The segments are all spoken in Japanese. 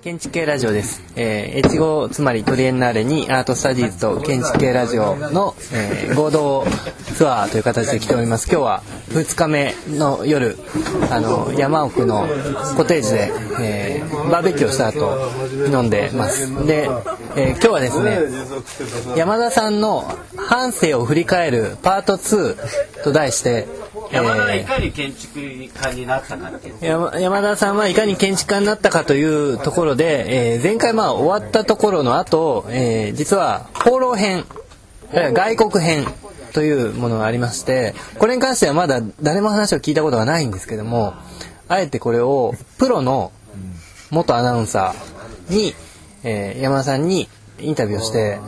建築系ラジオです。えー、越後つまりトリエンナーレにアートスタディーズと建築系ラジオの、えー合同ツアーという形で来ております。今日は2日目の夜、あの、山奥のコテージで、えーバーベキューをした後、飲んでます。で、えー今日はですね、山田さんの半生を振り返るパート2と題して、山田いかに建築家になったかっていう山山田さんはいかに建築家になったかというところで、えー前回まあ終わったところの後、えー実は放浪編えー外国編というものがありましてこれに関してはまだ誰も話を聞いたことがないんですけどもあえてこれをプロの元アナウンサーに、えー山田さんにインタビューをして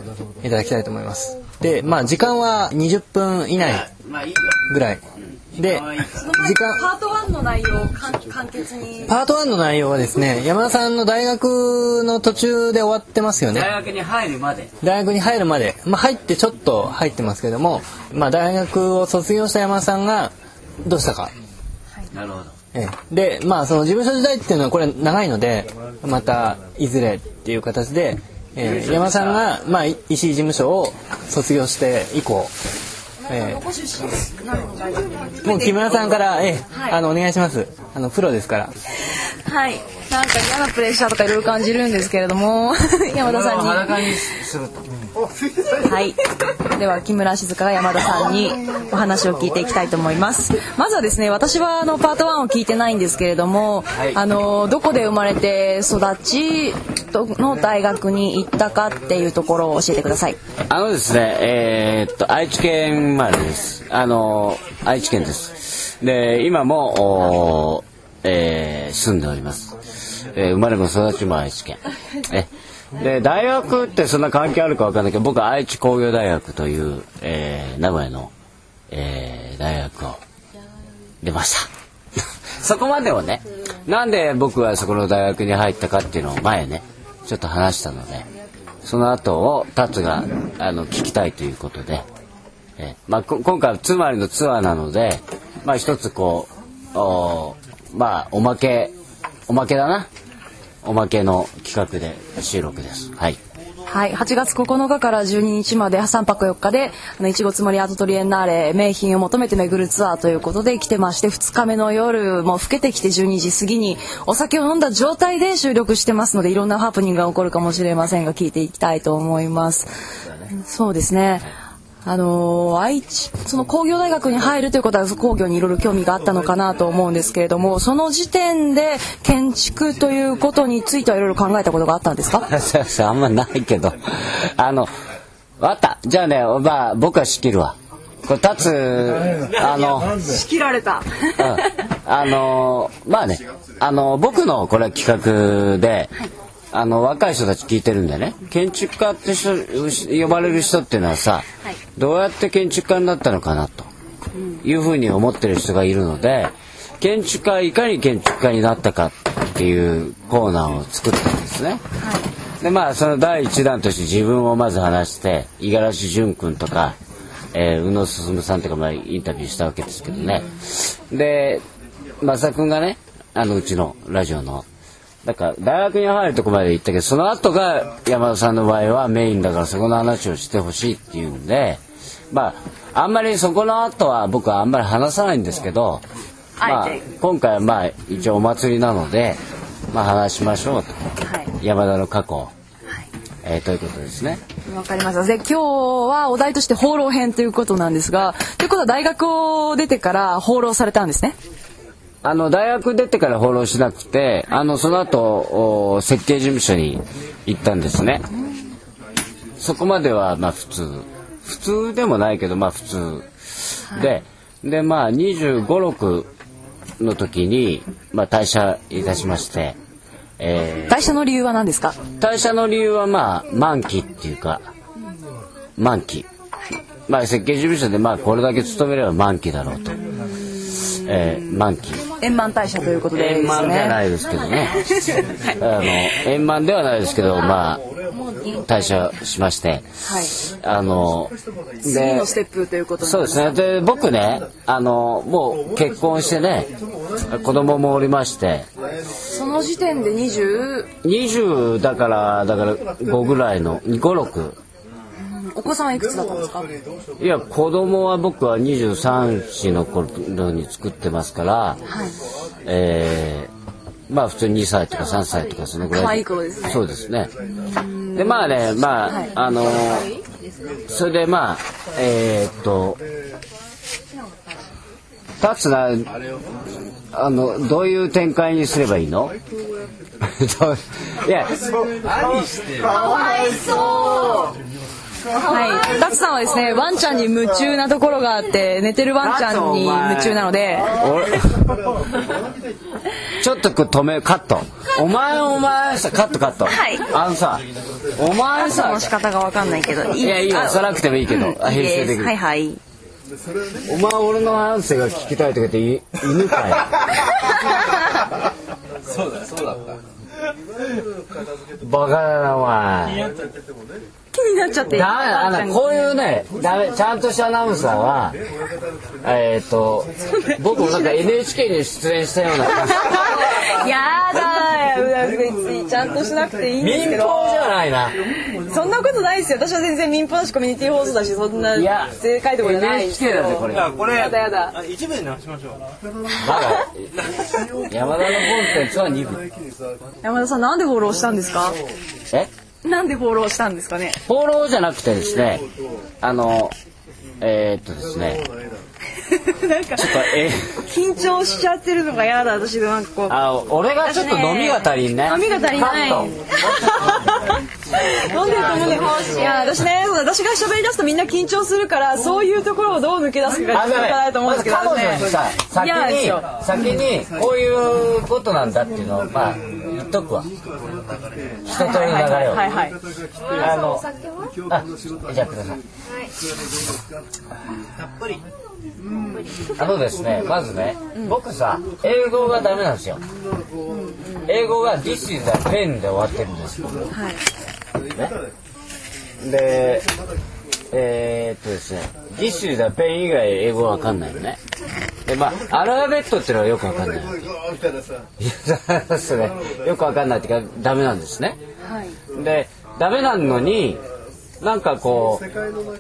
いただきたいと思います。で、まあ時間は20分以内ぐらい。で、時間、パート1の内容を簡簡潔に。パート1の内容はですね、山田さんの大学の途中で終わってますよね。大学に入るまで。大学に入るまで、まあ、入ってちょっと入ってますけども、まあ、大学を卒業した山田さんがどうしたか。なるほど。ええ。で、まあ、その事務所時代っていうのはこれ長いので、またいずれっていう形で、えー山田さんが、まあ、い石井事務所を卒業して以降、もう木村さんから、ええ。はい。あのお願いします。あのプロですから。はいなんか嫌なプレッシャーとかいろいろ感じるんですけれども 山田さんに裸にするとはい。では木村静香が山田さんにお話を聞いていきたいと思います。まずはですね、私はあのパート1を聞いてないんですけれども、いあのどこで生まれて育ちどの大学に行ったかっていうところを教えてください。あのですねえーっと愛知県生まれですあの愛知県ですで今もえー住んでおります、えー生まれも育ちも愛知県。えで大学ってそんな関係あるかわかんないけど僕は愛知工業大学という、えー名古屋の、えー大学を出ました。そこまでをねなんで僕はそこの大学に入ったかっていうのを前ねちょっと話したのでその後を達があの聞きたいということで、えーまあ、こ今回はつまりのツアーなので、まあ、一つこうおまあおまけおまけだな。おまけの企画で収録です。はい。はい、8月9日から12日まで3泊4日であのいちごつもりアートトリエンナーレ名品を求めて巡るツアーということで来てまして2日目の夜もう更けてきて12時過ぎにお酒を飲んだ状態で収録してますのでいろんなハプニングが起こるかもしれませんが聞いていきたいと思います。そうですねあのー愛知その工業大学に入るということは工業にいろいろ興味があったのかなと思うんですけれどもその時点で建築ということについてはいろいろ考えたことがあったんですか？そうそうあんまないけど。あのわかった。じゃあねまあ僕は仕切るわ。これ立つあの仕切られた。うん。あのまあねあの僕のこれは企画で、あの若い人たち聞いてるんでね。建築家って人呼ばれる人っていうのはさ、どうやって建築家になったのかなと。いうふうに思ってる人がいるので建築家いかに建築家になったかっていうコーナーを作ったんですね。でまあその第一弾として自分をまず話して五十嵐淳君とか、えー宇野進さんとかまあインタビューしたわけですけどね。で増田君がねあのうちのラジオのだから大学に入るとこまで行ったけどその後が山田さんの場合はメインだからそこの話をしてほしいっていうんでまああんまりそこの後は僕はあんまり話さないんですけど、まあ今回はまあ一応お祭りなので、まあ、話しましょうとはい山田の過去を、えーということですね。わかりました。で、今日はお題として放浪編ということなんですが、ということは大学を出てから放浪されたんですね。あの大学出てから放浪しなくてあのその後お設計事務所に行ったんですね。そこまではまあ普通。普通でもないけどまあ普通。ででまあ2 5 6の時に、まあ、退社いたしまして、え退社の理由は何ですか？ー退社の理由はまあ満期っていうか満期。まあ設計事務所でまあこれだけ勤めれば満期だろうと、えー満期円満退社ということで円満じゃなね。いですけどね。あの円満ではないですけど、まあ退社しまして、はい。あの次のステップということにそうですね。で僕ね、あのもう結婚してね、子供もおりまして、その時点で20 20だからだから5ぐらいの5、6。お子さんはいくつだったんですか？いや子供は僕は23歳の頃に作ってますから、はい。えーまあ普通に2歳とか3歳とかそのぐらい。可愛い頃ですね。そうですね。でまあねまあ、はい。あのそれでまあえーっと立つなあのどういう展開にすればいいの？どう。いやはい。ダツさんはですね、ワンちゃんに夢中なところがあって、寝てるワンちゃんに夢中なので、俺ちょっとこう止めカット。お前お前さカットカット、はい。あのさお前さんさの仕方がわかんないけど、いい。やいいよそらなくてもいいけどあ編集できる。はいはい。お前俺の話声が聞きたいとか言ってい犬かよそうだそうだった。バカだなお前気になっちゃって。ダメだあのこういうねダメちゃんとしたアナウンサーはえっ、と僕もなんか NHK に出演したような。やだー別にちゃんとしなくていいんです民けど。放じゃないな。そんなことないですよ。私は全然民放だしコミュニティ放送だしそんないや正解とかじゃない NHK だぜこれこれやだやだ一部で流しましょうまだ山田のコンテンツは2部。山田さんなんでフォローしたんですか？え？なんでフォローしたんですかね？フォローじゃなくてですねあのえーっとですね。なんかちょっとえ緊張しちゃってるのが嫌だ私なんかこう。あ俺がちょっと飲みが足りんね。飲みが足りない。飲んでると思うねいや私ね私が喋り出すとみんな緊張するからそういうところをどう抜け出すかがあ必要かなと思うんですけど彼女にさ先に先にこういうことなんだっていうのをまあ言っとくわ。一通り流れを。はいはい。あのあじゃあください。あのですね。まずね僕さ英語がダメなんですよ。英語が「This is a pen」で終わってるんです。よはい。でえーっとですね「This is a pen」以外英語わかんないのね。でまあアルファベットっていうのはよくわかんない。それよくわかんないっていうかダメなんですね。はいでダメなのになんかこう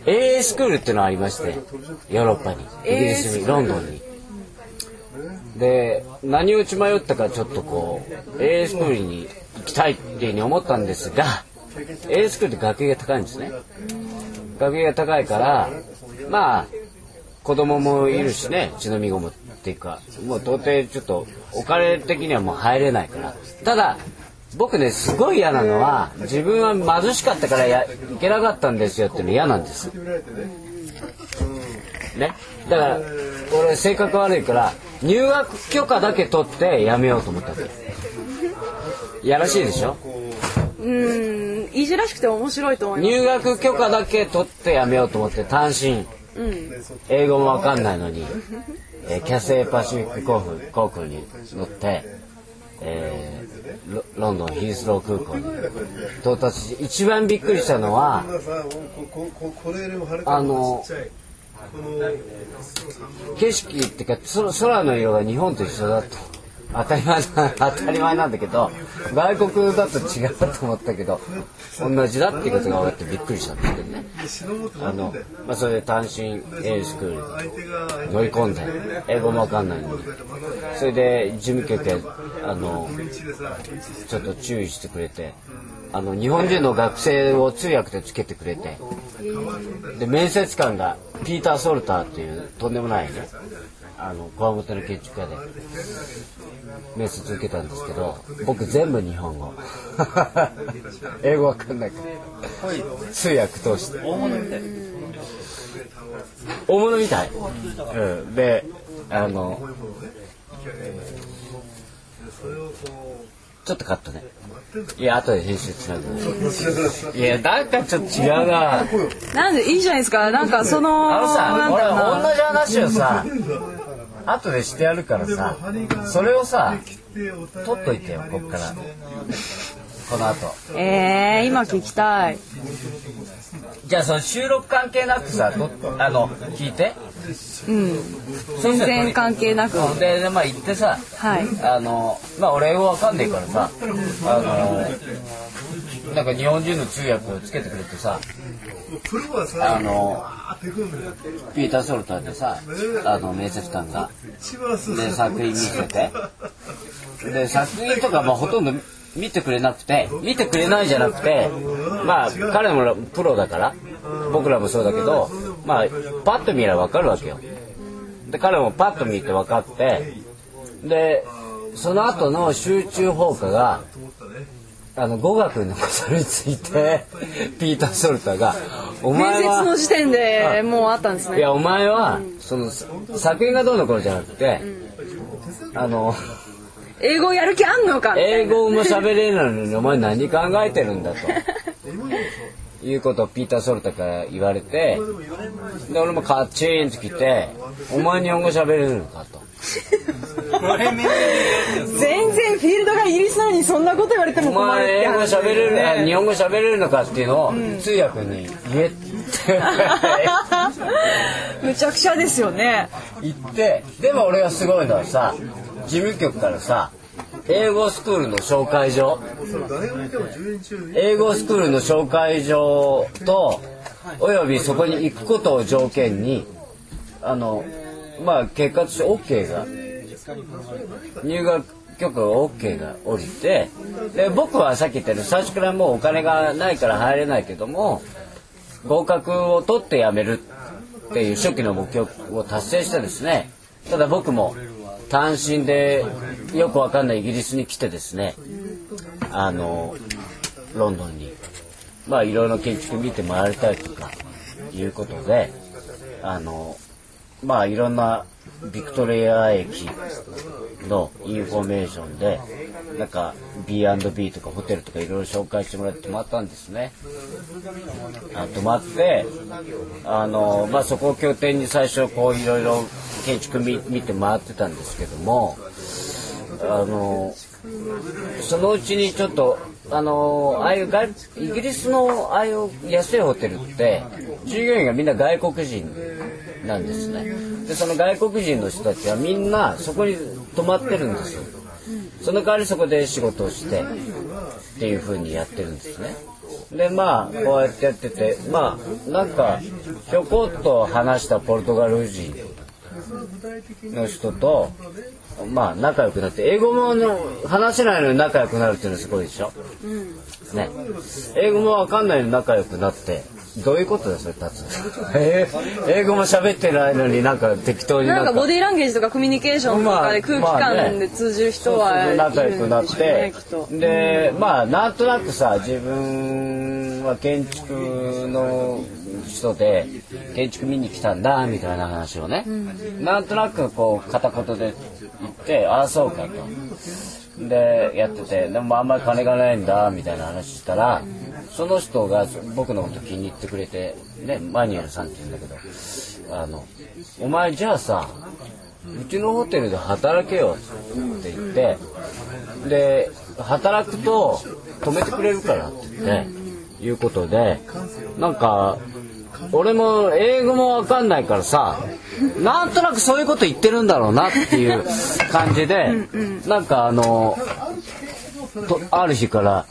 AA スクールっていうのがありましてヨーロッパに。イギリスにロンドンに。で何を血迷ったかちょっとこう AA スクールに行きたいっていうふうに思ったんですが AA スクールって学費が高いんですね学費が高いからまあ子供もいるしね血のみごもっていうかもう到底ちょっとお金的にはもう入れないから。ただ僕ねすごい嫌なのは自分は貧しかったからやいけなかったんですよっていうの嫌なんです。ね。だから俺性格悪いから入学許可だけ取ってやめようと思ったわけ。やらしいでしょ？うん。いじらしくて面白いと思います。入学許可だけ取ってやめようと思って単身。うん。英語もわかんないのに、えーキャセイパシフィック航空航空に乗って、えーロロンドンヒースロー空港に到達し一番びっくりしたのはあの景色っていうか空空の色が日本と一緒だと当たり前な当たり前なんだけど外国だと違うと思ったけど同じだっていうことが分かってびっくりしたんですけどね。あの、まあ、それで単身 A スクールに乗り込んで英語も分かんないのに。それで事務局へあのちょっと注意してくれてあの日本人の学生を通訳でつけてくれてで面接官がピーター・ソルターっていうとんでもないねあの小表の建築家で面接受けたんですけど僕全部日本語。英語わかんない。から通訳通して。大物みたい。大物みたい、うん、であのちょっとカットね。いや後で編集つなぐ。いやなんかちょっと違うな。なんでいいじゃないですか。なんかそのあのさ俺同じ話をさ後でしてやるからさそれをさ取っといてよこっからこの後えー、今聞きたい。じゃあその収録関係なくさとあの聞いてうん。全然関係なく。ででまあ行ってさはい。あのまあ俺英語わかんねえからさあのなんか日本人の通訳をつけてくれてさあのピーター・ソルターでさあの面接官が。で作品見せて。で作品とかまあほとんど見てくれなくて見てくれないじゃなくてまあ彼もプロだから僕らもそうだけどまあパッと見ればわかるわけよ。で彼もパッと見て分かってでその後の集中放火があの語学のことについて ピーター・ソルターが「お面接前はの時点でもうあったんですね。いやお前はその作品がどうのこうのじゃなくてあの英語やる気あんのか？英語も喋れるのにお前何考えてるんだと。いうことをピーター・ソルタから言われてで俺もカッチーンと来て「お前日本語喋れるのか?」と。全然フィールドがイギリスなのにそんなこと言われてもお困るって前英語話喋れる、日本語喋れるのかっていうのを通訳に言えって。むちゃくちゃですよね。言ってでも俺がすごいのはさ事務局からさ英語スクールの紹介状。英語スクールの紹介状とおよびそこに行くことを条件にあのまあ結果として OK が入学許可が OK が降りてで僕はさっき言ったように最初からもうお金がないから入れないけども合格を取って辞めるっていう初期の目標を達成してですね。ただ僕も単身でよくわかんないイギリスに来てですね。あのロンドンに。まあいろいろ建築見て回りたいとかいうことであのまあいろんなビクトリア駅のインフォメーションでなんか B&B とかホテルとかいろいろ紹介してもらって泊まったんですね。あ泊まってあの、まあ、そこを拠点に最初こういろいろ建築見見て回ってたんですけどもあのそのうちにちょっとあのああいう外イギリスのああいう安いホテルって従業員がみんな外国人なんですね。でその外国人の人たちはみんなそこに泊まってるんですよ。その代わりそこで仕事をしてっていう風にやってるんですね。でまあこうやってやっててまあなんかひょこっと話したポルトガル人の人とまあ仲良くなって英語もの話せないのに仲良くなるっていうのはすごいでしょ、ね。英語もわかんないのに仲良くなってどういうことですよ達えー英語も喋ってないのになんか適当にななんんかかボディーランゲージとかコミュニケーションとかで空気感で通じる人は仲良くなって。でまあなんとなくさ自分は建築の人で建築見に来たんだみたいな話をね、なんとなくこう片言で言ってああそうかと。でやっててでもあんまり金がないんだみたいな話したらその人が僕のこと気に入ってくれてねマニュエルさんって言うんだけどあのお前じゃあさうちのホテルで働けよって言ってで働くと止めてくれるからって言っていうことでなんか俺も英語もわかんないからさなんとなくそういうこと言ってるんだろうなっていう感じでなんかあのとある日から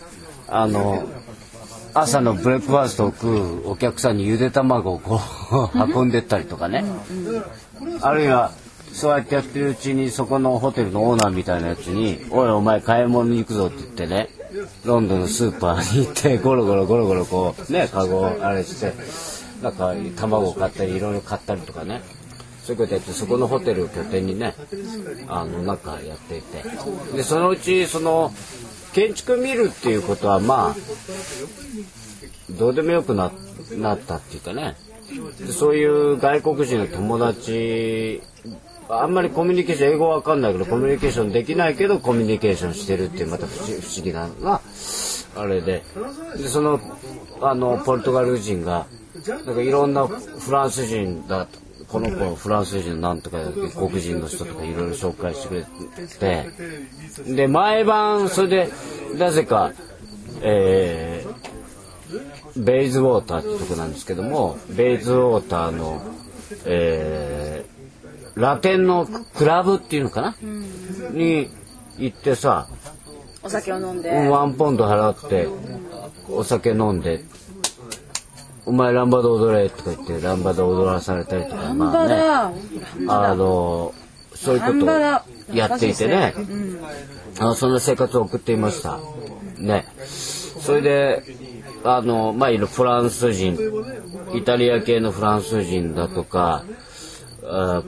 あの朝のブレックファーストを食うお客さんにゆで卵をこう運んでったりとかね。あるいはそうやってやってるうちにそこのホテルのオーナーみたいなやつに「おいお前買い物に行くぞ」って言ってねロンドンのスーパーに行ってゴロゴロゴロゴロこうねカゴをあれしてなんか卵を買ったりいろいろ買ったりとかね。そういうことやってそこのホテルを拠点にねあのなんかやっていて。でそのうちその建築見るっていうことはまあどうでもよくななったっていうかね。そういう外国人の友達あんまりコミュニケーション英語わかんないけどコミュニケーションできないけどコミュニケーションしてるっていうまた不思議なのがあれで。でそのあのポルトガル人がなんかいろんなフランス人だとこの子フランス人なんとか黒人の人とかいろいろ紹介してくれてで毎晩それでなぜか、えー、ベイズウォーターってとこなんですけどもベイズウォーターの、えー、ラテンのクラブっていうのかな、に行ってさお酒を飲んで。ワンポンド払ってお酒飲んでお前ランバダ踊れとか言ってランバダ踊らされたりとかまあね、あのそういうことをやっていてね、あそんな生活を送っていました。ね。それであのまあいるフランス人イタリア系のフランス人だとかあ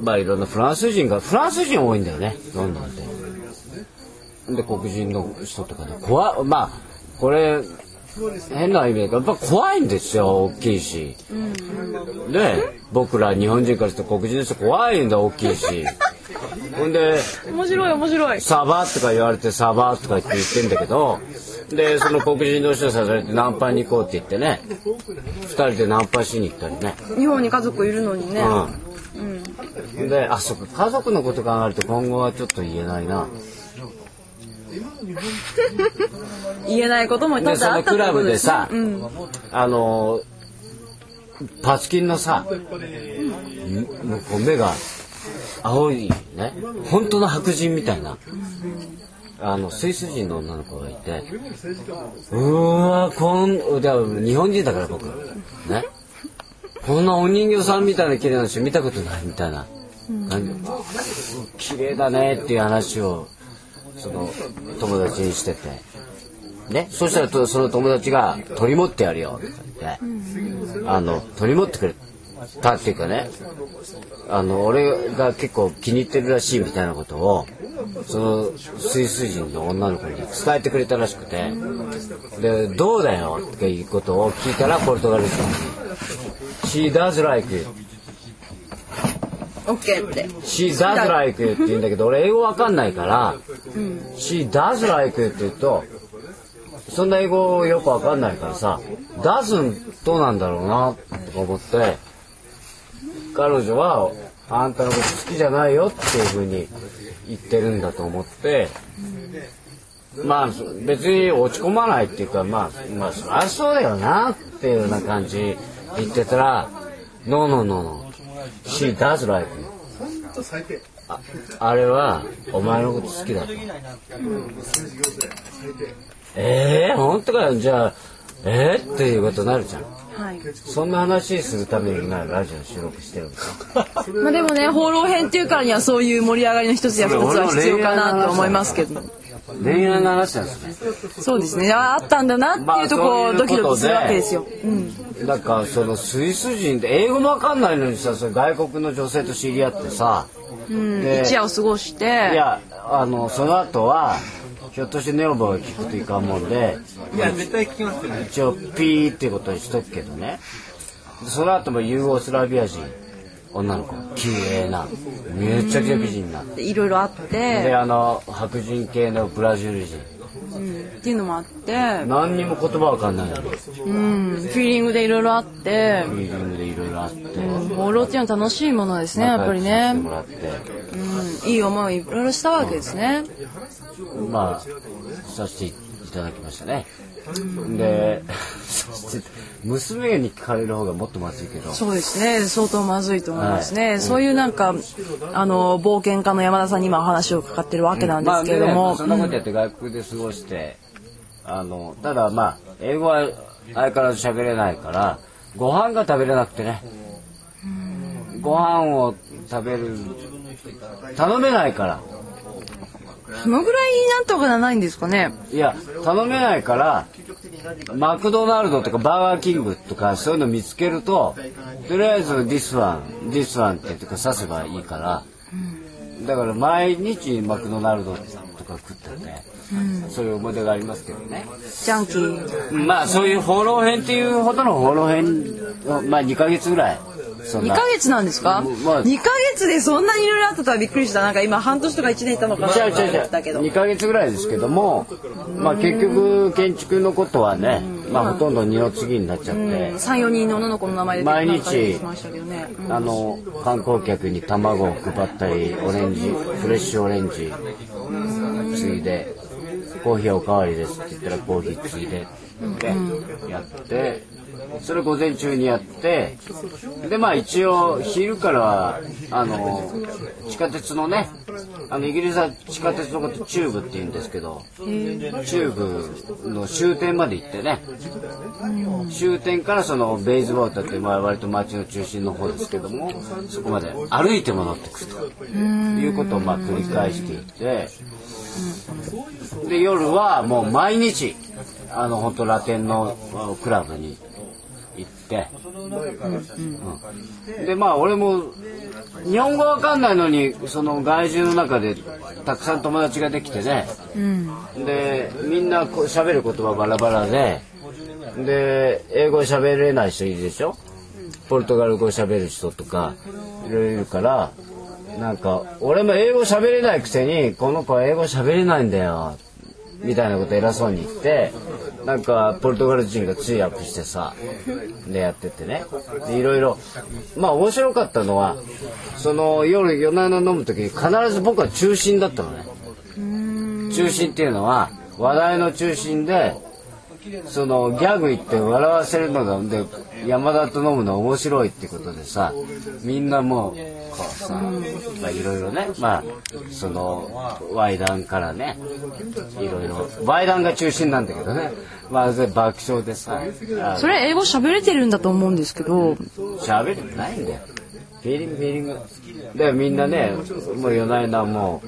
まあいろんなフランス人がフランス人多いんだよね。ロンドンって。で黒人の人とかで怖まあこれ変な意味でやっぱ怖いんですよ大きいし、で僕ら日本人からして黒人の人怖いんだ大きいし。ほんで面白い面白い。サバとか言われてサバとか言って言ってんだけどでその黒人の人にさされてナンパに行こうって言ってね二人でナンパしに行ったりね。日本に家族いるのにね、うん、であそっか家族のこと考えると今後はちょっと言えないな言えないことも多々あったのクラブでさ、ってことですねあのパチキンのさ、うこう目が青いね本当の白人みたいな、あのスイス人の女の子がいてうーわこんだから日本人だから僕ね。こんなお人形さんみたいな綺麗な人見たことないみたいな感じ。綺麗だねっていう話をその友達にしてて。ね、そしたらとその友達が「取り持ってやるよ」とか言って、あの取り持ってくれたっていうかね。あの俺が結構気に入ってるらしいみたいなことをそのスイス人の女の子に伝えてくれたらしくて。で「どうだよ」っていうことを聞いたらポルトガル人に「She does like it」オッケーって。She does like it って言うんだけど俺英語わかんないから、She does like it って言うとそんな英語よくわかんないからさ doesn't どうなんだろうなとか思って彼女はあんたのこと好きじゃないよっていうふうに言ってるんだと思ってまあ別に落ち込まないっていうかまあまあそりゃそうだよなっていうような感じ言ってたら No no no no. She does like it ああれはお前のこと好きだと。えー、本当かよ。じゃあえー、っていうことになるじゃん。はい。そんな話するために今ラジオ収録してるんですよまあでもね放浪編っていうからにはそういう盛り上がりの一つや二つは必要かなと思いますけど恋愛の話なんですね。そうですね。ああったんだなっていうとこドキドキするわけですよ、なん。かそのスイス人で英語もわかんないのにさそれ外国の女性と知り合ってさ、で一夜を過ごして。いやあのその後はひょっとして女房が聞くといかんもんでいや絶対聞きますよね。一応ピーっていうことにしとくけどね。その後もユーゴスラビア人女の子。綺麗なめちゃくちゃ美人なでいろいろあって。であの白人系のブラジル人。っていうのもあって。何にも言葉わかんないの。にフうんフィーリングでいろいろあって。ィーリングでいろいろあって。放浪っていうのは楽しいものですねやっぱりね。もらって。うんいい思いいろいろしたわけですね。まあさせていただきましたね。で娘に聞かれる方がもっとまずいけど。そうですね。相当まずいと思いますね、そういうなんかあの冒険家の山田さんに今お話をかかってるわけなんですけれども、まあねそんなことやって外国で過ごして、あのただまあ英語は相変わらず喋れないからご飯が食べれなくてね。ご飯を食べる頼めないからそのぐらいなんとかならないんですかね？いや頼めないからマクドナルドとかバーガーキングとかそういうの見つけるととりあえず「this one」「this one」ってとか指せばいいから。だから毎日マクドナルドとか食ってね、そういう思い出がありますけどね。ジャンキー。まあそういう放浪編っていうほどの放浪編まあ2ヶ月ぐらい。そん2なヶ月なんですか、まあ。2ヶ月でそんなにいろいろあったとはびっくりした。なんか今半年とか1年いたのかなと思ったけど。2ヶ月ぐらいですけども、まあ、結局建築のことはねまあほとんど二の次になっちゃって、三四人の女の子の名前で毎日あの観光客に卵を配ったりオレンジフレッシュオレンジついでコーヒーおかわりですって言ったらコーヒーついでってやってそれ午前中にやってでまあ一応昼からあの地下鉄のねあのイギリスは地下鉄のことチューブって言うんですけどチューブの終点まで行ってね終点からそのベイズウォーターってまあ割と街の中心の方ですけどもそこまで歩いて戻ってくるということをまあ繰り返していってで夜はもう毎日あの本当ラテンのあクラブに行って、うん。でまあ俺も日本語わかんないのにその外人の中でたくさん友達ができてね、でみんなこう喋る言葉バラバラで。で英語喋れない人いるでしょ？ポルトガル語喋る人とかいろいろいるからなんか俺も英語喋れないくせにこの子は英語喋れないんだよみたいなこと偉そうに言ってなんかポルトガル人が通訳してさでやっててね。でいろいろまあ面白かったのはその夜夜な夜飲む時に必ず僕は中心だったのね。中心っていうのは話題の中心でそのギャグ言って笑わせるのがで山田と飲むの面白いってことでさみんなもうこうさまあいろいろねまあそのワイダンからねいろいろワイダンが中心なんだけどねまあ爆笑でさあそれ英語喋れてるんだと思うんですけど、喋れてないんだよフィーリングフィーリング。でみんなねもう夜な夜なも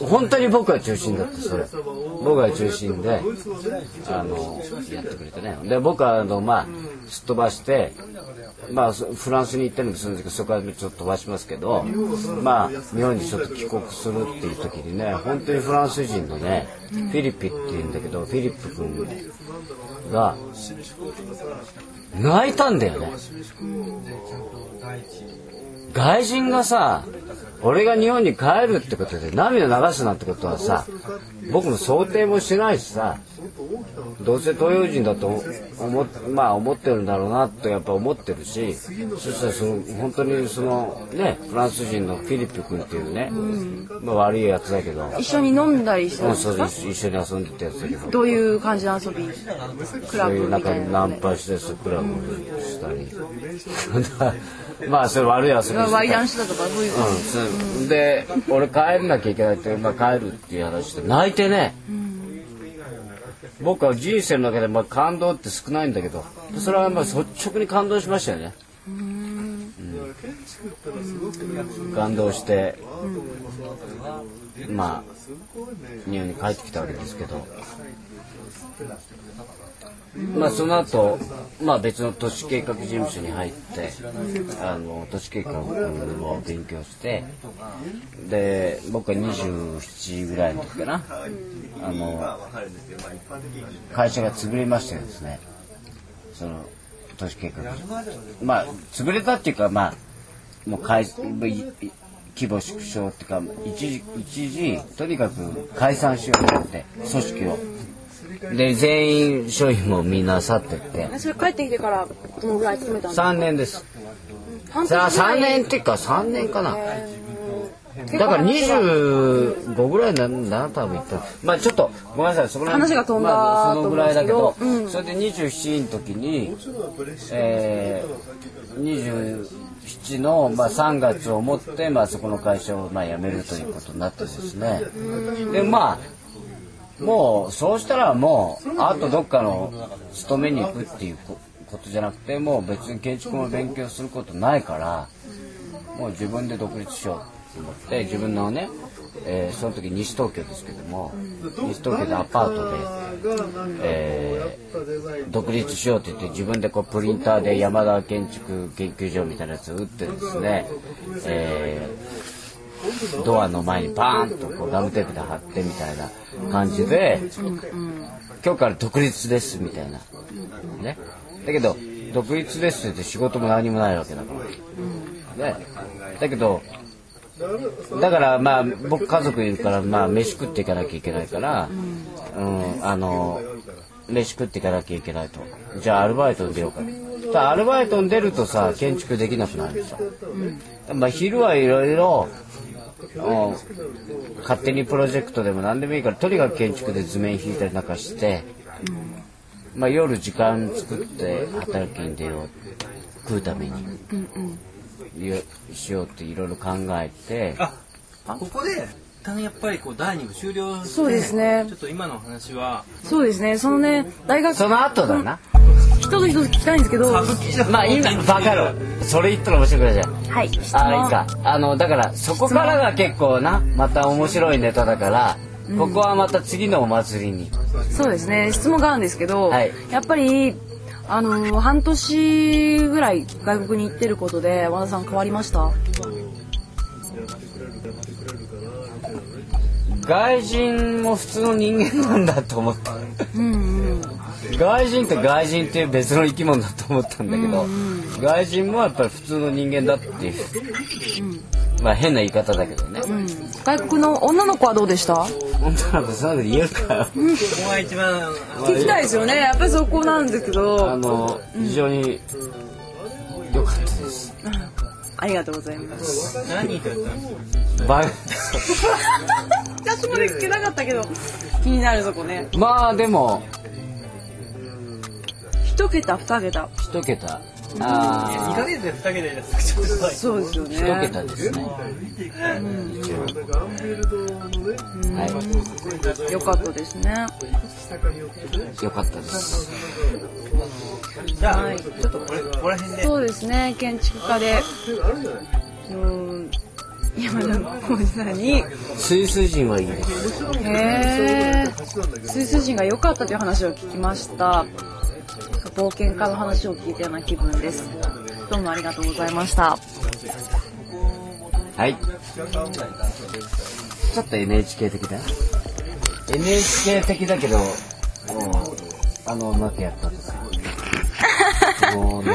う本当に僕が中心だったそれ。僕が中心であのやってくれてね。で僕はあのまあすっ飛ばしてまあフランスに行ったりもするんですけどそこからちょっと飛ばしますけどまあ日本にちょっと帰国するっていう時にね本当にフランス人のねフィリピっていうんだけどフィリップ君が泣いたんだよね。外人。がさ俺が日本に帰るってことで涙流すなんてことはさ僕も想定もしないしさどうせ東洋人だと思っ,、まあ、思ってるんだろうなとやっぱ思ってるしそしたらその本当にそのねフランス人のフィリップ君っていうね、まあ、悪いやつだけど、一緒に飲んだりして一緒に遊んでたやつだけど。どういう感じの遊び？クラそういうなんかブみたいな。ナンパしてスクラブしたりまあそれ悪い遊びワイダンしてたとかそういう。うん、で俺帰んなきゃいけないって、まあ、帰るっていう話で泣いてね、僕は人生の中でまあ感動って少ないんだけどそれはまあ率直に感動しましたよね、うん。感動して、まあ日本に帰ってきたわけですけどまあその後、まあ別の都市計画事務所に入って、あの都市計画を勉強して、で僕は27ぐらいの時かな、あの会社が潰れましてですね、その都市計画まあ潰れたっていうかまあもう解いい規模縮小っていうか一時一時とにかく解散しようと思って組織を。で全員商品もみんな去ってって。それ帰ってきてからどのぐらい勤めたんですか3年です。半さあ年ぐらい？3年っていうか3年かな。だから25ぐらいなんだな多分言った。らまあちょっとごめんなさい。そこら辺話が飛んだまあ、そのぐらいだけど、うん。それで27の時に、えー、27の、まあ、3月をもって、まあ、そこの会社を、まあ、辞めるということになってですね。でまあもうそうしたらもうあとどっかの勤めに行くっていうこことじゃなくてもう別に建築も勉強することないからもう自分で独立しようと思って自分のね、えーその時西東京ですけども西東京でアパートで、えー独立しようって言って自分でこうプリンターで山田建築研究所みたいなやつを打ってですね、えードアの前にバーンとこうガムテープで貼ってみたいな感じで今日から独立ですみたいな。ね。だけど独立ですって仕事も何もないわけだから。ね。だけどだからまあ僕家族いるからまあ飯食っていかなきゃいけないから、うん、あの飯食っていかなきゃいけないと。じゃあアルバイトに出ようか。とアルバイトに出るとさ建築できなくなるさ、うん、まあ昼はいろいろ勝手にプロジェクトでも何でもいいからとにかく建築で図面引いたりなんかして、うん、まあ夜時間作って働きに出よう食うために、うんうん、しようっていろいろ考えて。あここで一旦やっぱりこうダイニング終了してそうですね。ちょっと今の話は。そうですね。そのね大学その後だな、一つ一つ聞きたいんですけどまあ今バカろそれ言ったら面白くないじゃん。はい。あいいか。あのだからそこからが結構なまた面白いネタだから、うん、ここはまた次のお祭りに。そうですね。質問があるんですけど、はい、やっぱりあの半年ぐらい外国に行ってることで和田さん変わりました？外人も普通の人間なんだと思った、うんうん、外人って外人っていう別の生き物だと思ったんだけど、うんうん、外人もやっぱり普通の人間だっていう、うん、まあ変な言い方だけどね、うん、外国の女の子はどうでした？女の子そういうの言えるかよ、うん、ここが一番聞きたいですよねやっぱりそこなんですけど。あの非常に良かったです、ありがとうございます。何言ったバ 私まで聞けなかったけど、気になるそこね。まあでも、一桁、二桁。一桁。ああ。二ヶ月で二桁でそうですよね。一桁ですね。うん、はい。よかったですね。よかったです。じゃあ、はい、ちょっとこれ、ここら辺で。そうですね、建築家で。うん。山田浩二さんにスイス人はいいですへえスイス人が良かったという話を聞きました冒険家の話を聞いたような気分です。どうもありがとうございました。はい。ちょっと NHK 的だ？NHK 的だけどあのうまくやったとか。もうね